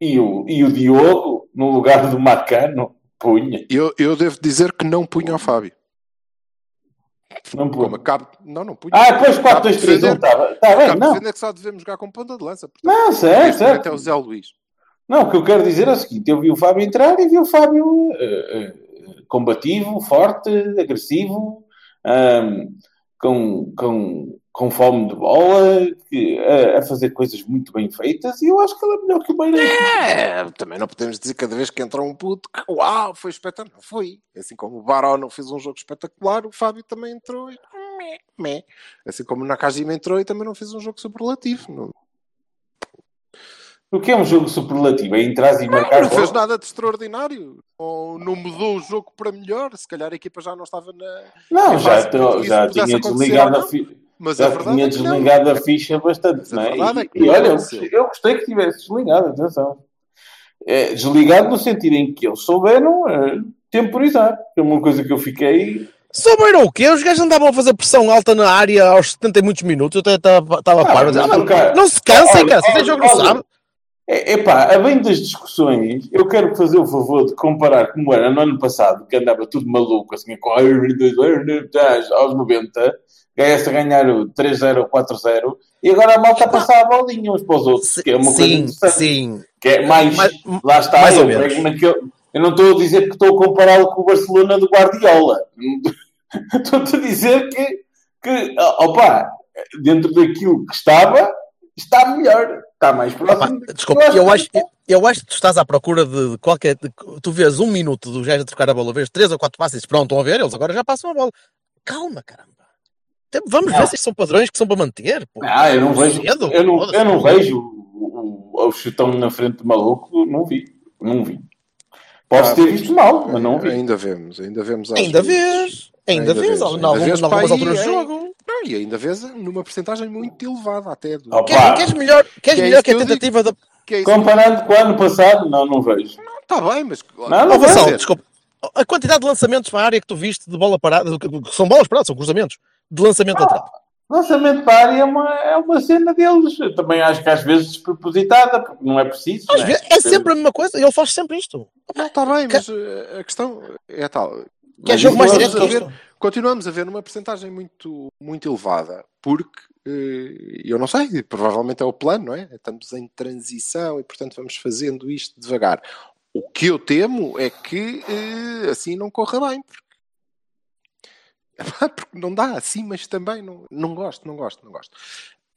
E o, e o Diogo, no lugar do Macano. Punha. Eu, eu devo dizer que não punha ao Fábio. Não punha. Como. Não, não punha. Ah, depois Acabo 4, de 2, 3, 1. defender- Está tá bem, de não. defender que só devemos jogar com ponta de lança. Portanto, Não, certo, certo. é o Zé Luís. Não, o que eu quero dizer é o seguinte: eu vi o Fábio entrar e vi o Fábio eh, eh, combativo, forte, agressivo, ahm, com, com, com fome de bola, que, a, a fazer coisas muito bem feitas, e eu acho que ele é melhor que o Beira. É, também não podemos dizer cada vez que entra um puto que uau, foi espetacular. Não foi. Assim como o Baró não fez um jogo espetacular, o Fábio também entrou e meh, meh. Assim como o Nakajima entrou e também não fez um jogo superlativo. Não, O que é um jogo superlativo? É entrar e marcar não fez bola? nada de extraordinário. Ou não mudou o jogo para melhor. Se calhar a equipa já não estava na. Não, já, já pudesse tinha desligado a não. fi- Mas a já verdade tinha é que não. desligado a ficha bastante, a não é? E, é que e não olha, eu, gostei- eu gostei que tivesse desligado, atenção. É, desligado no sentido em que eles souberam eh, temporizar. É uma coisa que eu fiquei Souberam o quê? Os gajos andavam a fazer pressão alta na área aos 70 e muitos minutos. Eu até estava estava a par. mas- mas, cara, Não se cansem, olha, cara. Se tem olha, jogo, não olha, sabe. É, epá, a bem das discussões, eu quero fazer o favor de comparar como era no ano passado, que andava tudo maluco, assim, a correr [laughs] aos 90, ganha-se a ganhar o 3-0 ou 4-0, e agora a malta a passar a bolinha uns para os outros, que é uma coisa Sim, interessante. sim. Que é mais, Mais- lá está, mais ou eu, naquele- eu não estou a dizer que estou a compará-lo com o Barcelona do Guardiola. [laughs] Estou-te a dizer que, que, opa, dentro daquilo que estava, está melhor, está mais próximo. desculpa, eu acho, eu, eu acho que tu estás à procura de, de qualquer. de- tu vês um minuto do gajo a trocar a bola, vês três ou quatro passes, pronto, estão a ver, eles agora já passam a bola. Calma, caramba. Vamos ver se são padrões que são para manter. Pô. Ah, eu não vejo, Cedo, eu não, eu não vejo o, o, o chutão na frente do maluco, não vi, não vi. Posso Ah, ter visto mal, mas não vi. Ainda vemos, ainda vemos. Ainda vês, ainda, Ainda vês, vês, em ainda vês em algumas alturas do jogo. Não, e ainda vês numa porcentagem muito elevada até. Do... Queres, queres melhor, queres Que é melhor isso que a tentativa da. Que é? Comparando com o ano passado, não, não vejo. Está bem, mas. Não, não vou Vassal, desculpa. A quantidade de lançamentos para a área que tu viste de bola parada, são bolas paradas, são cruzamentos, de lançamento lateral. Lançamento para a área é uma, é uma cena deles. Eu também acho que às vezes despropositada, porque não é preciso. Às né? vezes é sempre a mesma coisa, ele faz sempre isto. Não, está bem, mas eh, a questão é tal. Quer Mas jogo mais continuamos direto que a ver- isto? Continuamos a ver numa porcentagem muito, muito elevada, porque eh, eu não sei, provavelmente é o plano, não é? Estamos em transição e, portanto, vamos fazendo isto devagar. O que eu temo é que eh, assim não corra bem, porque, [laughs] porque não dá assim, mas também não, não gosto, não gosto, não gosto.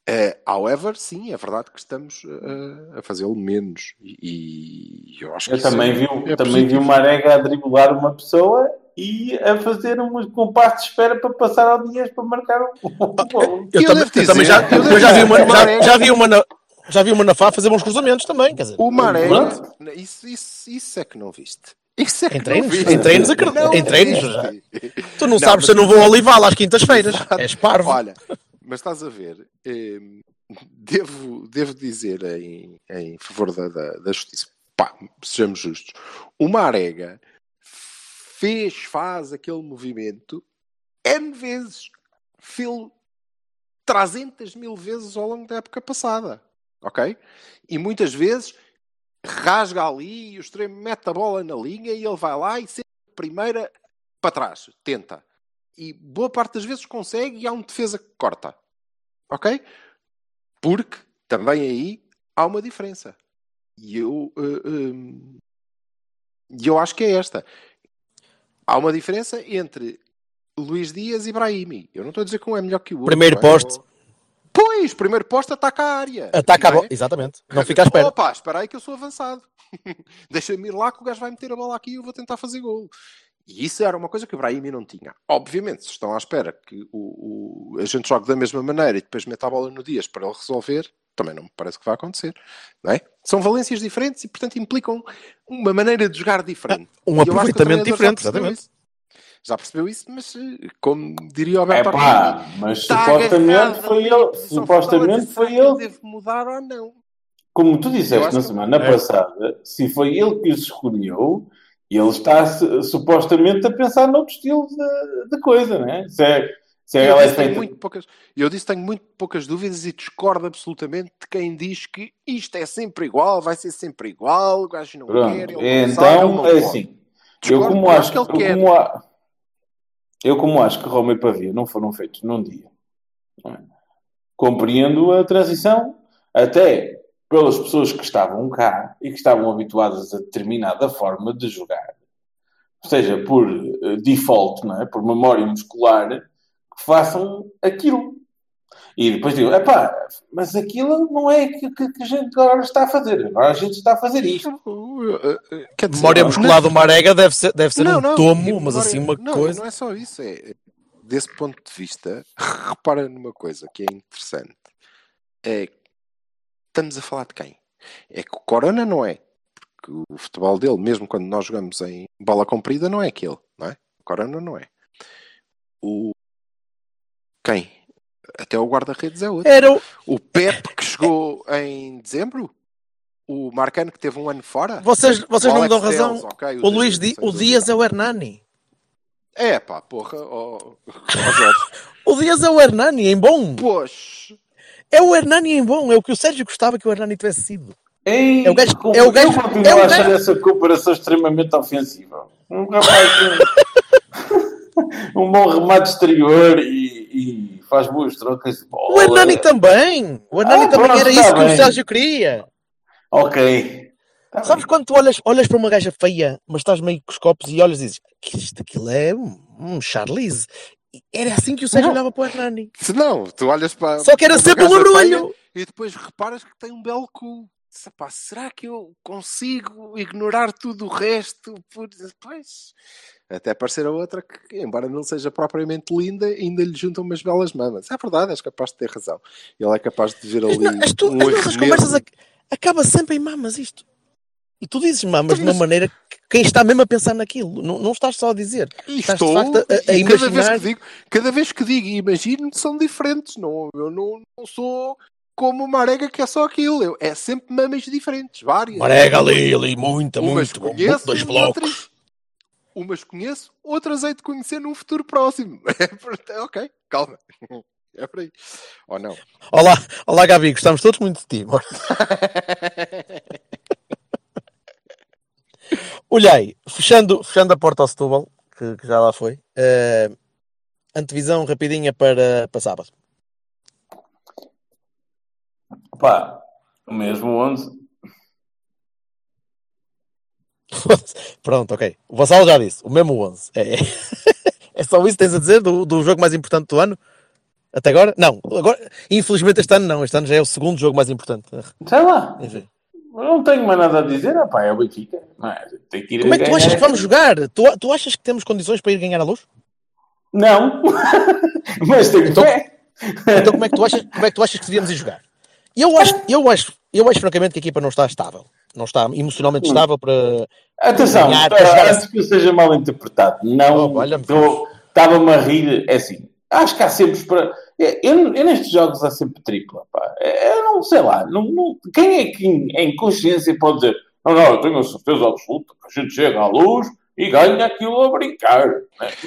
Eh, however, sim, é verdade que estamos eh, a fazê-lo menos e, e eu acho que Eu isso também é- vi, é também vi uma arega a driblar uma pessoa e a fazer um compasso de espera para passar ao Dias para marcar o o gol. Eu, Eu também, eu já, eu já vi uma, já, vi uma na, já vi uma na FA fazer bons cruzamentos também, quer dizer. O Maré, isso, isso, isso é que não viste. Isso é Em treinos? Em treinos, acredito. Em treinos, já. Tu não Não, sabes se eu não vou ao Olival às quintas-feiras. És parvo. Olha, mas estás a ver, eh, devo, devo dizer em, em favor da, da, da justiça, pá, sejamos justos, o Marega fez, faz aquele movimento N vezes, fez 300 mil vezes ao longo da época passada, ok? E muitas vezes rasga ali, o extremo mete a bola na linha e ele vai lá e sempre a primeira para trás, tenta. E boa parte das vezes consegue e há um defesa que corta. Ok? Porque também aí há uma diferença. E eu, e eu acho que é esta. Há uma diferença entre Luís Dias e Brahimi. Eu não estou a dizer que um é melhor que o outro. Primeiro é? poste. Pois, primeiro poste ataca a área. Ataca a não é? bola. Exatamente. Não fica à espera. Opa, espera aí que eu sou avançado. [laughs] Deixa-me ir lá que o gajo vai meter a bola aqui e eu vou tentar fazer gol. E isso era uma coisa que o Brahimi não tinha. Obviamente, se estão à espera que o, o- a gente jogue da mesma maneira e depois meta a bola no Dias para ele resolver, também não me parece que vai acontecer. Não é? São valências diferentes e, portanto, implicam uma maneira de jogar diferente. Um que o aproveitamento diferente, exatamente. isso. Já percebeu isso, mas eh, como diria o É Alberto pá, Orlando, mas está supostamente foi ele, supostamente foi ele, Deve mudar ou não? como tu disseste na que- semana É. passada, se foi ele que os escolheu, ele está su- supostamente a pensar noutro estilo de, de coisa, né? Se é, se é eu, ela é disse, tenho feita. muito poucas, eu disse tenho muito poucas dúvidas e discordo absolutamente de quem diz que isto é sempre igual, vai ser sempre igual, o gajo não Pronto. quer, ele não sabe, ele Então, não é pode. assim. Eu Discordo, como eu acho que ele eu quer. como, a- eu como acho que Roma e Pavia não foram feitos num dia, é? compreendo a transição até pelas pessoas que estavam cá e que estavam habituadas a determinada forma de jogar, seja por eh, default, não é? por memória muscular, que façam aquilo. E depois digo, epá, mas aquilo não é que, que, que a gente agora está a fazer. Agora a gente está a fazer isto. Quer dizer, Memória não- muscular do Marega deve ser, deve ser Não, um não, tomo, e mas memória- assim uma não, coisa. Não é só isso, é desse ponto de vista, [laughs] repara numa coisa que é interessante. É estamos a falar de quem? É que o Corona não é. Porque o futebol dele, mesmo quando nós jogamos em bola comprida, não é aquele, não é? O Corona não é. O quem? Até o guarda-redes é outro. Era o... O Pep que chegou em dezembro? O Marcano que teve um ano fora? Vocês, vocês O não me dão razão. Telles, ok, O Luís Di... o. Dias é o Hernani. É pá, porra, Jorge. [laughs] O Dias é o Hernani em bom. Pois, É o Hernani em bom. É o que o Sérgio gostava que o Hernani tivesse sido. Ei, É o gajo- é o gajo- eu continuo é o a achar gajo- essa comparação extremamente ofensiva. Um rapaz [laughs] com um bom remate exterior e, e faz boas trocas de bola. O Hernani também. O Hernani Ah, também pronto, era tá isso que o bem. Sérgio queria. Ok. Tá Sabes quando tu olhas, olhas para uma gaja feia, mas estás meio com os copos e olhas e dizes que isto aquilo é um, Charlize. Era assim que o Sérgio Não. olhava para o Hernani. se não, tu olhas para. Só que era sempre um feia E depois reparas que tem um belo cu. Será que eu consigo ignorar tudo o resto? Por... Pois. Até parecer a outra que, embora não seja propriamente linda, ainda lhe juntam umas belas mamas. É verdade, és capaz de ter razão. Ele é capaz de ver ali. Não, as, tu, um as nossas conversas ac- acaba sempre em mamas isto. E tu dizes mamas de uma maneira que quem está mesmo a pensar naquilo. Não, não estás só a dizer. E Estás de estou, facto a, a e cada vez imaginar. que digo, cada vez que digo e imagino são diferentes. Não, eu não, não sou como uma arega que é só aquilo. Eu, é sempre mamas diferentes, várias. Marega ali, ali, muita, Umas muito. conheço, dois blocos. outras, umas conheço, outras hei de conhecer num futuro próximo. [laughs] É, portanto, ok, calma. É por aí. Ou não? Olá, olá Gabi, gostamos todos muito de ti. [laughs] Olhei, fechando, fechando a porta ao Setúbal, que, que já lá foi. eh, antevisão rapidinha para, para sábado. Pá, o mesmo 11. [laughs] Pronto, ok. O Vassal já disse, o mesmo 11. É, [laughs] é só isso que tens a dizer do, do jogo mais importante do ano? Até agora? Não, agora, infelizmente este ano não. Este ano já é o segundo jogo mais importante. Sei lá. Enfim. Não tenho mais nada a dizer. Ah, pá, é o Benfica. É? Tem que ir Como é que tu achas que vamos jogar? Tu, tu achas que temos condições para ir ganhar a luz? Não. [laughs] Mas tenho Então- fé. Então como é que tu achas, como é que, tu achas que devíamos ir jogar? Eu acho, eu, acho, eu acho francamente que a equipa não está estável. Não está emocionalmente Hum. estável para. Atenção, Ganhar, para jogar antes que eu seja mal interpretado, não Oh, estou- estava-me a rir, é assim, acho que há sempre para. Eu, eu nestes jogos há sempre tripla, pá. Eu não sei lá, não, não- quem é que em, em consciência pode dizer não, não, eu tenho a certeza absoluta que a gente chega à luz e ganha aquilo a brincar.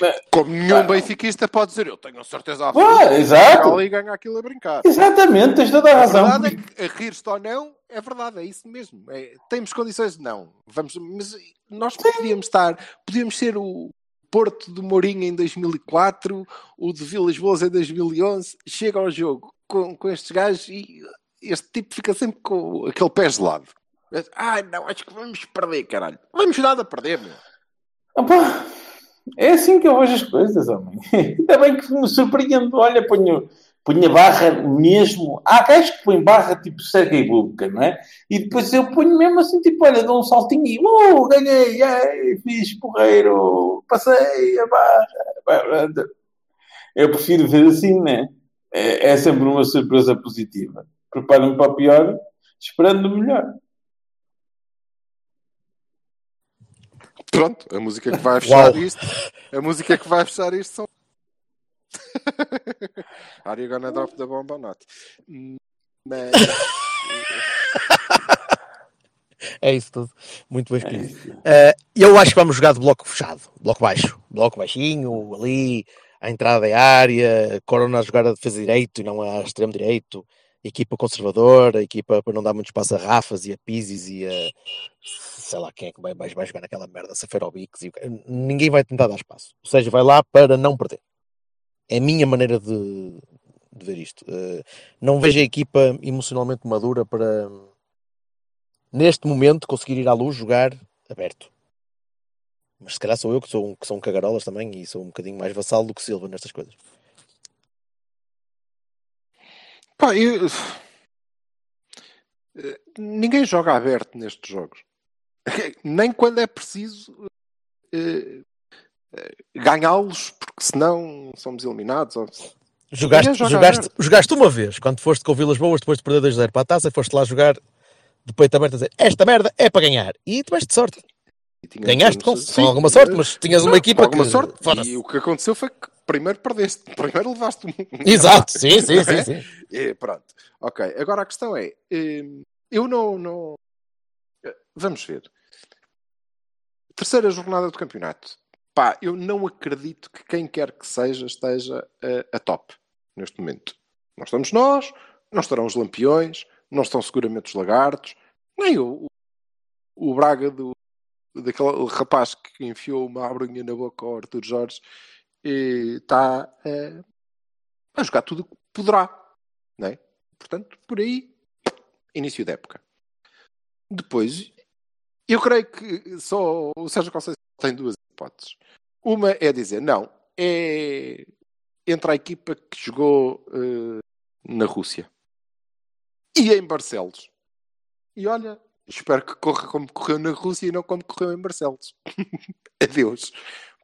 né? Como nenhum Ah. benfiquista pode dizer, eu tenho a certeza Ah, absoluta. exato. Ali ganha aquilo a brincar. Exatamente, tens toda a A razão. verdade é que, a rir-se ou não, é verdade, é isso mesmo. É, temos condições de não. Vamos, mas nós podíamos estar, podíamos ser o Porto do Mourinho em 2004, o de Vilas Boas em 2011, chega ao jogo com, com estes gajos e este tipo fica sempre com aquele pé gelado. Ai não, acho que vamos perder, caralho. Vamos nada a perder, meu. Opa, é assim que eu vejo as coisas, homem. [laughs] Ainda bem que me surpreendo. Olha, ponho, ponho a barra mesmo. Há gajos que põem barra tipo Sergei Bubka, não é? E depois eu ponho mesmo assim, tipo, olha, dou um saltinho e uh, ganhei, ai, fiz porreiro, passei a barra. Eu prefiro ver assim, né? É, é sempre uma surpresa positiva. Preparo-me para o pior, esperando o melhor. Pronto, a música que vai fechar Uau. isto, a música que vai fechar isto são. [laughs] Are you gonna drop the bomb or not? Mas. É isso tudo. Muito bem escrito. Eh, eu acho que vamos jogar de bloco fechado, bloco baixo, bloco baixinho, ali, à entrada da área, Corona a jogar a defesa direito e não a extremo direito, equipa conservadora, equipa para não dar muito espaço a Rafas e a Pisis e a sei lá quem é que vai, vai jogar naquela merda, Seferovics e ninguém vai tentar dar espaço. Ou seja, vai lá para não perder. É a minha maneira de, de ver isto. Eh, não vejo a equipa emocionalmente madura para neste momento conseguir ir à luz jogar aberto. Mas se calhar sou eu que sou que sou um cagarolas também e sou um bocadinho mais vassalo do que Silva nestas coisas. Pá, eu- Eh, Ninguém joga aberto nestes jogos. [laughs] Nem quando é preciso eh, eh, ganhá-los, porque senão somos eliminados. ou- Jogaste, joga jogaste, jogaste uma vez, quando foste com o Vilas Boas, depois de perder 2-0 para a taça, foste lá jogar de peito aberto a dizer esta merda é para ganhar. E tiveste sorte. Ganhaste com, com alguma sorte, mas tinhas não, uma equipa com alguma que... sorte. E o que aconteceu foi que primeiro perdeste. [laughs] Primeiro levaste um. Exato, sim, sim, sim, sim. [laughs] É, pronto. Ok. Agora a questão é: hum, eu não, não. Vamos ver. Terceira jornada do campeonato. pá, eu não acredito que quem quer que seja esteja a, a top neste momento. Não estamos nós, não estarão os lampiões, não estão seguramente os lagartos, nem o, o Braga do, daquele rapaz que enfiou uma abrunha na boca ao Arthur Jorge está a, a jogar tudo o que poderá. Não é? Portanto, por aí, início da época. Depois, eu creio que só o Sérgio Conceição tem duas hipóteses. Uma é dizer, não, é entre a equipa que jogou uh, na Rússia e em Barcelos. E olha, espero que corra como correu na Rússia e não como correu em Barcelos. [laughs] Adeus.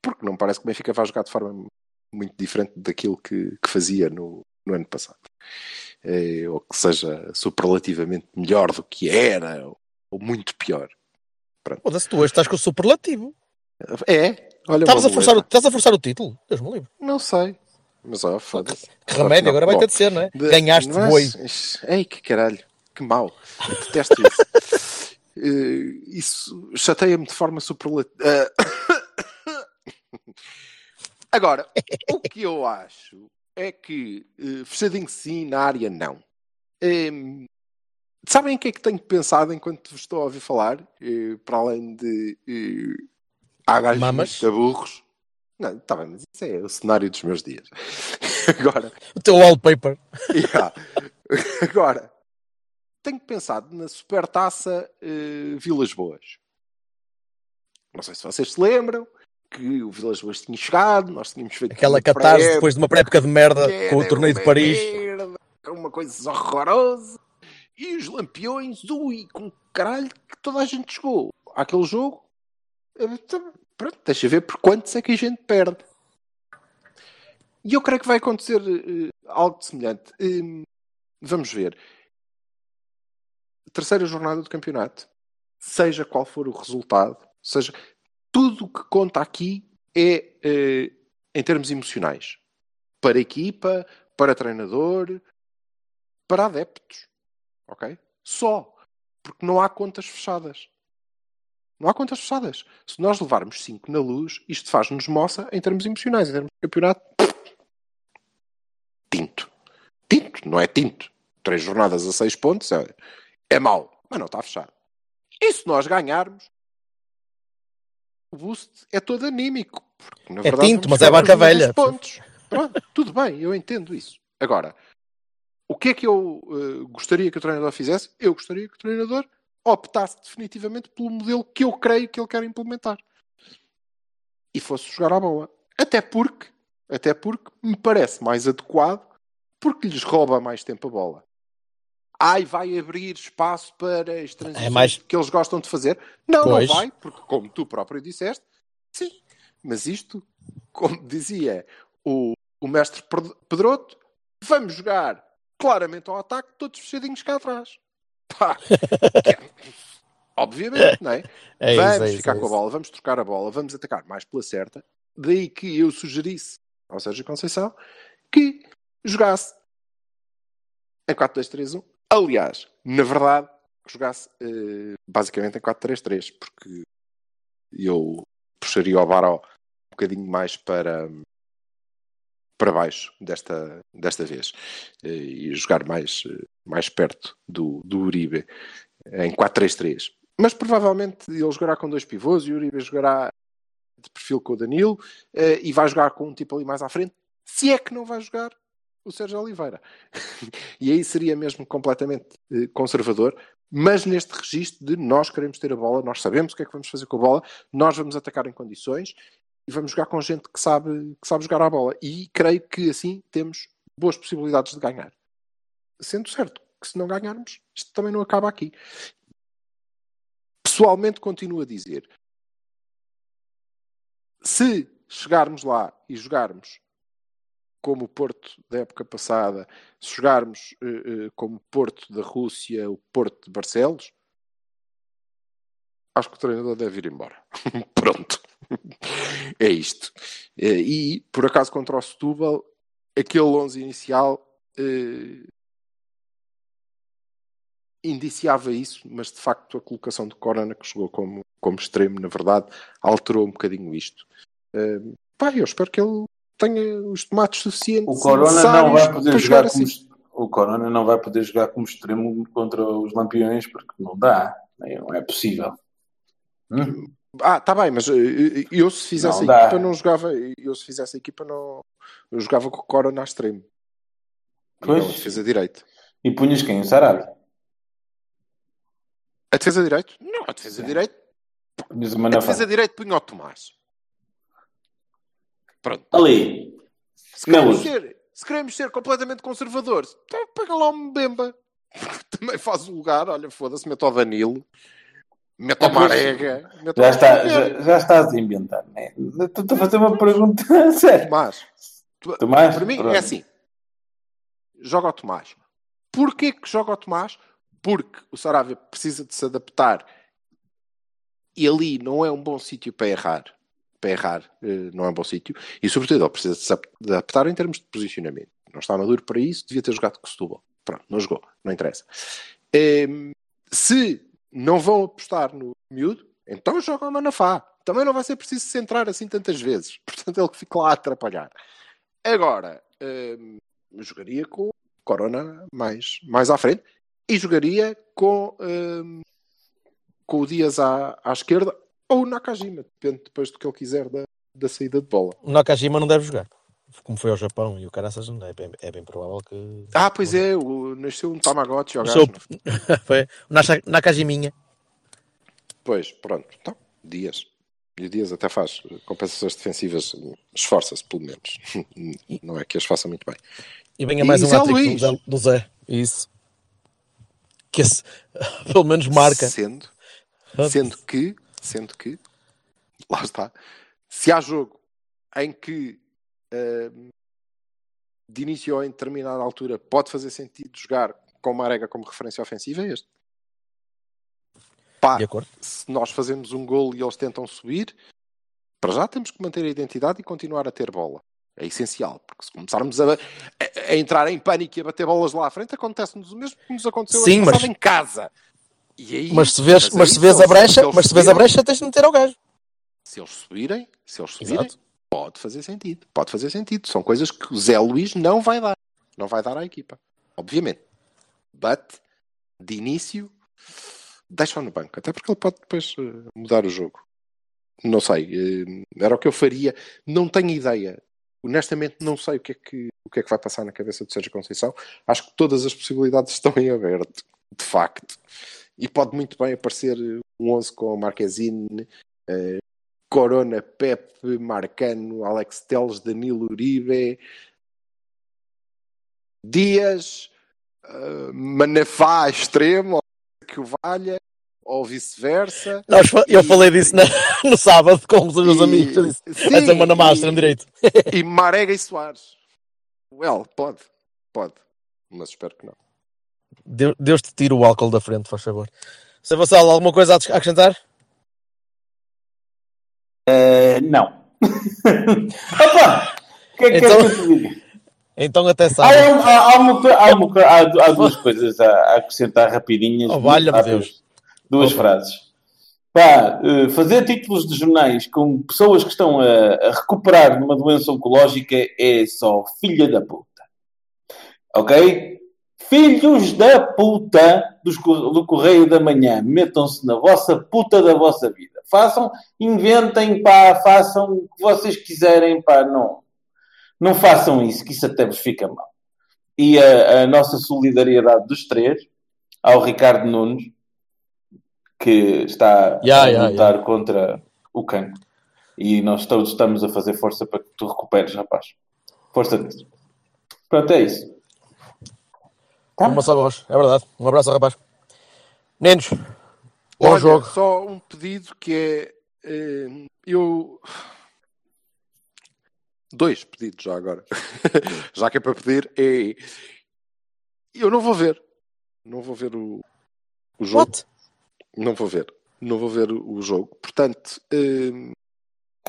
Porque não parece que o Benfica vai jogar de forma muito diferente daquilo que, que fazia no, no ano passado. É, ou que seja superlativamente melhor do que era, ou, ou muito pior. Foda-se, tu hoje estás com o superlativo. É, olha Estavas a, forçar o, estás a forçar o título? Deus me livre. Não sei. Mas ó, foda-se. Que remédio, agora vai ter de ser, não é? De... Ganhaste mas... boi. Ei, que caralho, que mau. Detesto isso. uh, [laughs] isso chateia-me de forma superlativa. Uh... Agora, o que eu acho é que uh, fechadinho sim, na área não. Um, sabem o que é que tenho pensado enquanto vos estou a ouvir falar? Uh, para além de uh, há gajos Mamas? burros. Não, está bem, mas isso é o cenário dos meus dias. [laughs] Agora. O teu wallpaper. Yeah. [laughs] Agora, tenho pensado na supertaça uh, Vilas Boas. Não sei se vocês se lembram que o Vilas Boas tinha chegado, nós tínhamos feito aquela catarse depois de uma pré-época de merda com o torneio de Paris. Merda, uma coisa horrorosa. E os lampiões, ui, com caralho que toda a gente chegou àquele jogo. Pronto, deixa ver por quantos é que a gente perde. E eu creio que vai acontecer uh, algo semelhante. Um, vamos ver. Terceira jornada do campeonato. Seja qual for o resultado, seja tudo o que conta aqui é uh, em termos emocionais. Para equipa, para treinador, para adeptos. Ok? Só. Porque não há contas fechadas. Não há contas fechadas. Se nós levarmos 5 na luz, isto faz-nos moça em termos emocionais, em termos de campeonato. Tinto. Tinto, não é tinto. Três jornadas a 6 pontos é, é mau, mas não está fechado. E se nós ganharmos, o boost é todo anímico. Porque, na é verdade, tinto, mas é vaca velha. Pontos. Pronto, tudo bem, eu entendo isso. Agora, o que é que eu uh, gostaria que o treinador fizesse? Eu gostaria que o treinador optasse definitivamente pelo modelo que eu creio que ele quer implementar. E fosse jogar à bola. Até porque, até porque me parece mais adequado porque lhes rouba mais tempo a bola. Ai, vai abrir espaço para as transições é mais... que eles gostam de fazer. Não, pois. não vai, porque como tu próprio disseste, sim. Mas isto, como dizia o, o mestre Pedroto, vamos jogar claramente ao ataque, todos fechadinhos cá atrás. Pá, é, obviamente, não é? [laughs] é vamos isso, é ficar isso, com a bola, vamos trocar a bola, vamos atacar mais pela certa. Daí que eu sugerisse ao Sérgio Conceição que jogasse em 4-2-3-1. Aliás, na verdade, jogasse uh, basicamente em 4-3-3, porque eu puxaria o Baró um bocadinho mais para, para baixo desta, desta vez uh, e jogar mais, uh, mais perto do, do Uribe em 4-3-3. Mas provavelmente ele jogará com dois pivôs e o Uribe jogará de perfil com o Danilo e vai jogar com um tipo ali mais à frente, se é que não vai jogar o Sérgio Oliveira. [laughs] e aí seria mesmo completamente conservador, mas neste registro de nós queremos ter a bola, nós sabemos o que é que vamos fazer com a bola, nós vamos atacar em condições e vamos jogar com gente que sabe, que sabe jogar a bola. E creio que assim temos boas possibilidades de ganhar. Sendo certo que se não ganharmos, isto também não acaba aqui. Pessoalmente continuo a dizer, se chegarmos lá e jogarmos como o Porto da época passada, se jogarmos uh, uh, como o Porto da Rússia, o Porto de Barcelos, acho que o treinador deve ir embora. [laughs] Pronto. [laughs] é isto. Uh, e, por acaso, contra o Setúbal, aquele 11 inicial indiciava isso, mas de facto a colocação de Corona, que chegou como, como extremo, na verdade, alterou um bocadinho isto. Eh, pá, eu espero que ele tenha os tomates suficientes. O Corona não vai poder jogar assim. como o Corona não vai poder jogar como extremo contra os Lampiões porque não dá, não é possível. Hum? Ah, tá bem, mas eh, eu se fizesse Não a dá. equipa não jogava. Eu se fizesse a equipa não. Eu jogava com o Corona a extremo. Pois. não a defesa direito. E punhas quem? O Sarabia? A defesa direito? Não, a defesa direito. Punhas o A defesa direito punha o Tomás. Pronto. Ali. Se queremos, ser, se queremos ser completamente conservadores, então pega lá um Mbemba. [laughs] Também faz o lugar. Olha, foda-se, mete o Danilo. Mete o Ah, pois. Marega. Mete o Já, está, já, já estás a inventar, né? Estou a fazer uma pergunta [laughs] séria. Tomás. Tu- Tomás? Para mim Pronto. é assim. Joga o Tomás. Porquê que joga o Tomás? Porque o Saravia precisa de se adaptar e ali não é um bom sítio para errar. Para errar eh, não é um bom sítio. E sobretudo ele precisa se adaptar em termos de posicionamento. Não está maduro para isso, devia ter jogado com o Setúbal. Pronto, não jogou, não interessa. Em, se não vão apostar no miúdo, então joga o Manafá. Também não vai ser preciso centrar assim tantas vezes. [laughs] Portanto, ele fica lá a atrapalhar. Agora, eu jogaria com Corona mais, mais à frente e jogaria com, hum, com o Dias à, à esquerda ou o Nakajima, depende depois do que ele quiser da, da saída de bola. O Nakajima não deve jogar. Como foi ao Japão e o Caraças, não é bem, é bem provável que. Ah, pois é, o, nasceu um Tamagotchi ao seu- [laughs] foi o Nakajiminha. Pois, pronto. Então, Dias. E o Dias até faz compensações defensivas, esforça-se pelo menos. [laughs] Não é que as faça muito bem. E venha E mais um Luís. do Zé- do Zé. Isso. Que esse, [laughs] pelo menos marca. Sendo, sendo que, sendo que, [laughs] lá está, se há jogo em que hum, de início ou em determinada altura pode fazer sentido jogar com Marega como referência ofensiva, é este. Pá, De acordo. se nós fazemos um gol e eles tentam subir, para já temos que manter a identidade e continuar a ter bola. É essencial, porque se começarmos a, a- a entrar em pânico e a bater bolas lá à frente, acontece-nos o mesmo que nos aconteceu Sim, mas- em casa. Aí, Mas se vês, mas mas aí, se vês a brecha, mas se vês a brecha, tens de meter ao gajo. se eles subirem, se eles subirem, Exato. pode fazer sentido. Pode fazer sentido. São coisas que o Zé Luís não vai dar. Não vai dar à equipa. Obviamente. But, de início, deixa-o no banco. Até porque ele pode depois eh, mudar o jogo. Não sei. eh, Era o que eu faria. Não tenho ideia. Honestamente, não sei o que é que, o que, é que vai passar na cabeça de Sérgio Conceição. Acho que todas as possibilidades [laughs] estão em aberto. De facto. E pode muito bem aparecer um 11 com Marquezine, eh, Corona, Pepe, Marcano, Alex Teles, Danilo Uribe, Dias, eh, Manafá extremo, que o valha, ou vice-versa. Eu E- falei disso na- no sábado com os meus e- amigos. Eu disse, sim, Essa é uma na e- máscara direito. E Marega e Soares. Well, pode, pode. Mas espero que não. Deus, te tira o álcool da frente, faz favor. Se Vassal, alguma coisa a acrescentar? Eh, não. [laughs] Opa! O que é que Então- queres que eu te diga? Então até sábado. há, há- há uma há uma há du- há duas coisas a, acrescentar rapidinhas. Oh, valha-me. Deus. Duas Opa. frases. Pá, eh, fazer títulos de jornais com pessoas que estão a, a recuperar de uma doença oncológica é só filha da puta. Ok? Filhos da puta dos do Correio da Manhã, metam-se na vossa puta da vossa vida. Façam, inventem, pá, façam o que vocês quiserem, pá, não. Não façam isso, que isso até vos fica mal. E a, a nossa solidariedade dos três, ao Ricardo Nunes, que está Ya, a lutar contra o cancro. E nós todos estamos a fazer força para que tu recuperes, rapaz. Força nisso. Pronto, é isso. Uma só voz, é verdade. Um abraço, rapaz. Meninos, bom Olha, jogo. só um pedido que é. eh, eu. Dois pedidos já agora. [laughs] já que é para pedir, é. Eu não vou ver. Não vou ver o, o jogo. What? Não vou ver. Não vou ver o jogo. Portanto, eh,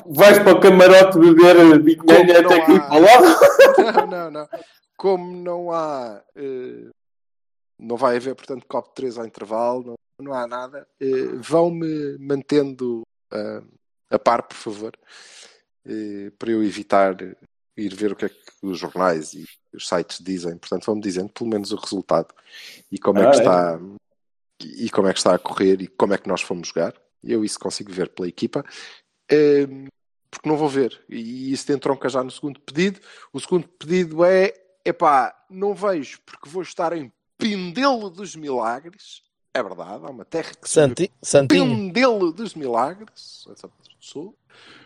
Vais para o camarote beber vinho Como até há- para lá? [laughs] não, não, não. Como não há. eh, não vai haver, portanto, copo de 3 ao intervalo, não, não há nada. eh, Vão-me mantendo ah, a par, por favor. eh, para eu evitar ir ver o que é que os jornais e os sites dizem. Portanto, vão-me dizendo pelo menos o resultado e como é Ah, que é? está e como é que está a correr e como é que nós fomos jogar. Eu isso consigo ver pela equipa. Porque não vou ver. E isso entronca já no segundo pedido. O segundo pedido é: epá, não vejo porque vou estar em Pindelo dos Milagres. É verdade, há uma terra que se chama Santi, Santinho. Pindelo dos Milagres, do Sul,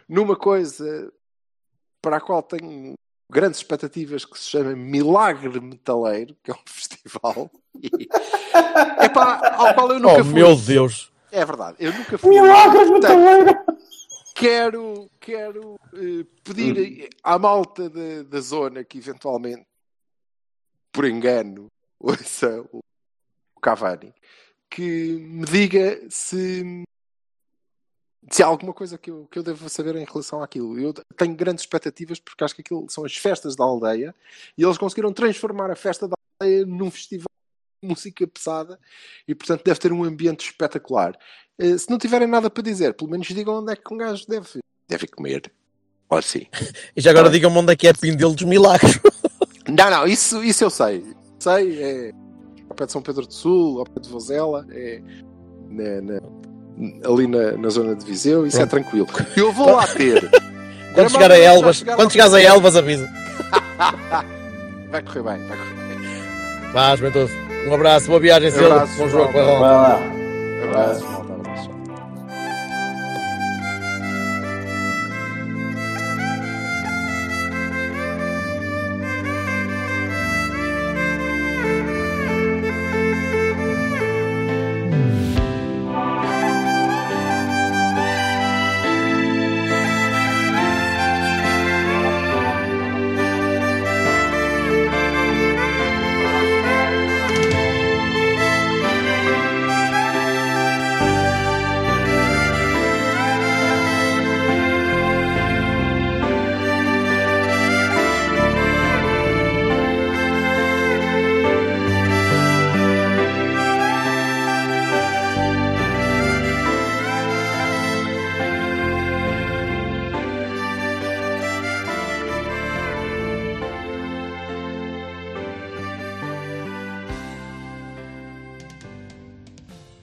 numa coisa para a qual tenho grandes expectativas que se chama Milagre Metaleiro, que é um [laughs] festival. E, epá, ao qual eu nunca Oh fui. meu Deus. É verdade, eu nunca fui. Portanto, metaleiro! quero, quero eh, pedir à malta da, da zona que eventualmente, por engano, ouça o, Cavani, que me diga se, se há alguma coisa que eu, que eu devo saber em relação àquilo. Eu tenho grandes expectativas porque acho que aquilo são as festas da aldeia e eles conseguiram transformar a festa da aldeia num festival de música pesada e portanto deve ter um ambiente espetacular. Eh, se não tiverem nada para dizer, pelo menos digam onde é que um gajo deve, deve comer. Ou assim. [laughs] E já agora digam-me onde é que é Pindelo dos Milagres. Não, não, isso, isso eu sei. Sei, é ao pé de São Pedro do Sul, ao pé de Vozela, é na- na- ali na, na zona de Viseu, isso é tranquilo. [laughs] Eu vou lá ter. Quando chegar a Elvas, chegar quando chegares a Elvas, avisa. [laughs] Vai correr bem, vai correr bem. Juventude. Um abraço, boa viagem, cedo. Abraço, Bom jogo, vai lá. Lá. Abraço.